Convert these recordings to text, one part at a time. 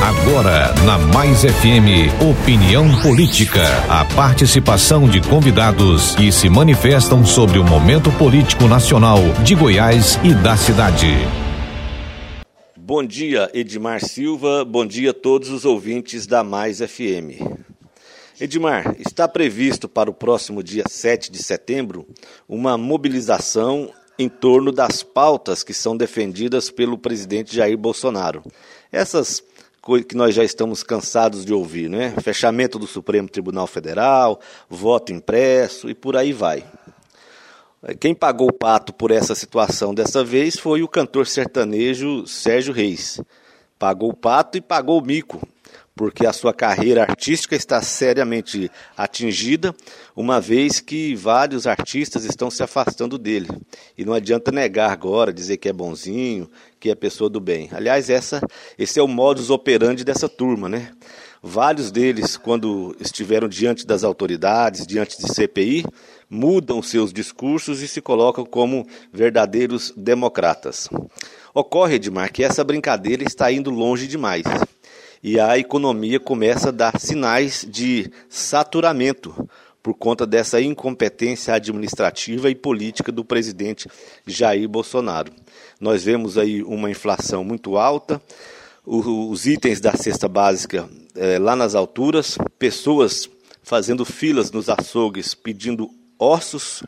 Agora, na Mais FM, opinião política. A participação de convidados que se manifestam sobre o momento político nacional de Goiás e da cidade. Bom dia, Edmar Silva. Bom dia a todos os ouvintes da Mais FM. Edmar, está previsto para o próximo dia 7 de setembro uma mobilização em torno das pautas que são defendidas pelo presidente Jair Bolsonaro. Essas que nós já estamos cansados de ouvir, né? Fechamento do Supremo Tribunal Federal, voto impresso e por aí vai. Quem pagou o pato por essa situação dessa vez foi o cantor sertanejo Sérgio Reis. Pagou o pato e pagou o mico, porque a sua carreira artística está seriamente atingida, uma vez que vários artistas estão se afastando dele. E não adianta negar agora, dizer que é bonzinho, que é pessoa do bem. Aliás, essa, esse é o modus operandi dessa turma, né? Vários deles, quando estiveram diante das autoridades, diante de CPI, mudam seus discursos e se colocam como verdadeiros democratas. Ocorre, Edmar, que essa brincadeira está indo longe demais e a economia começa a dar sinais de saturamento por conta dessa incompetência administrativa e política do presidente Jair Bolsonaro. Nós vemos aí uma inflação muito alta, os itens da cesta básica é, lá nas alturas, pessoas fazendo filas nos açougues pedindo ossos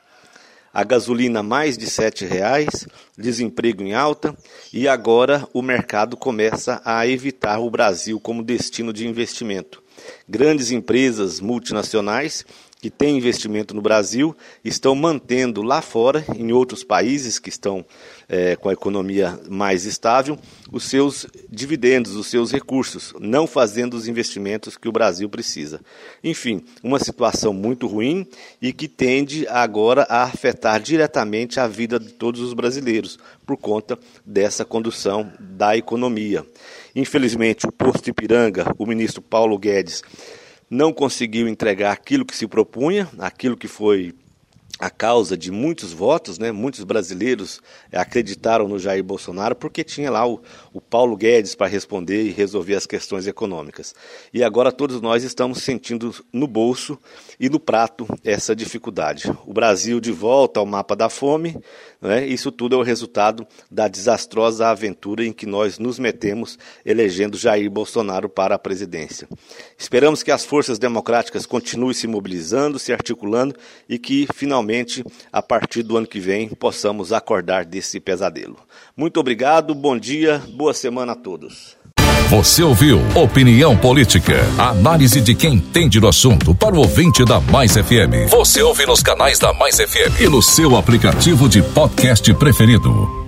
a gasolina mais de R$ reais, desemprego em alta e agora o mercado começa a evitar o Brasil como destino de investimento. Grandes empresas multinacionais que têm investimento no Brasil estão mantendo lá fora, em outros países que estão é, com a economia mais estável, os seus dividendos, os seus recursos, não fazendo os investimentos que o Brasil precisa. Enfim, uma situação muito ruim e que tende agora a afetar diretamente a vida de todos os brasileiros, por conta dessa condução da economia. Infelizmente, o posto Ipiranga, o ministro Paulo Guedes, não conseguiu entregar aquilo que se propunha, aquilo que foi a causa de muitos votos, né? Muitos brasileiros acreditaram no Jair Bolsonaro porque tinha lá o, o Paulo Guedes para responder e resolver as questões econômicas. E agora todos nós estamos sentindo no bolso e no prato essa dificuldade. O Brasil de volta ao mapa da fome, né? Isso tudo é o resultado da desastrosa aventura em que nós nos metemos elegendo Jair Bolsonaro para a presidência. Esperamos que as forças democráticas continuem se mobilizando, se articulando e que finalmente finalmente, a partir do ano que vem, possamos acordar desse pesadelo. Muito obrigado, bom dia, boa semana a todos. Você ouviu Opinião Política, análise de quem entende do assunto para o ouvinte da Mais FM. Você ouve nos canais da Mais FM e no seu aplicativo de podcast preferido.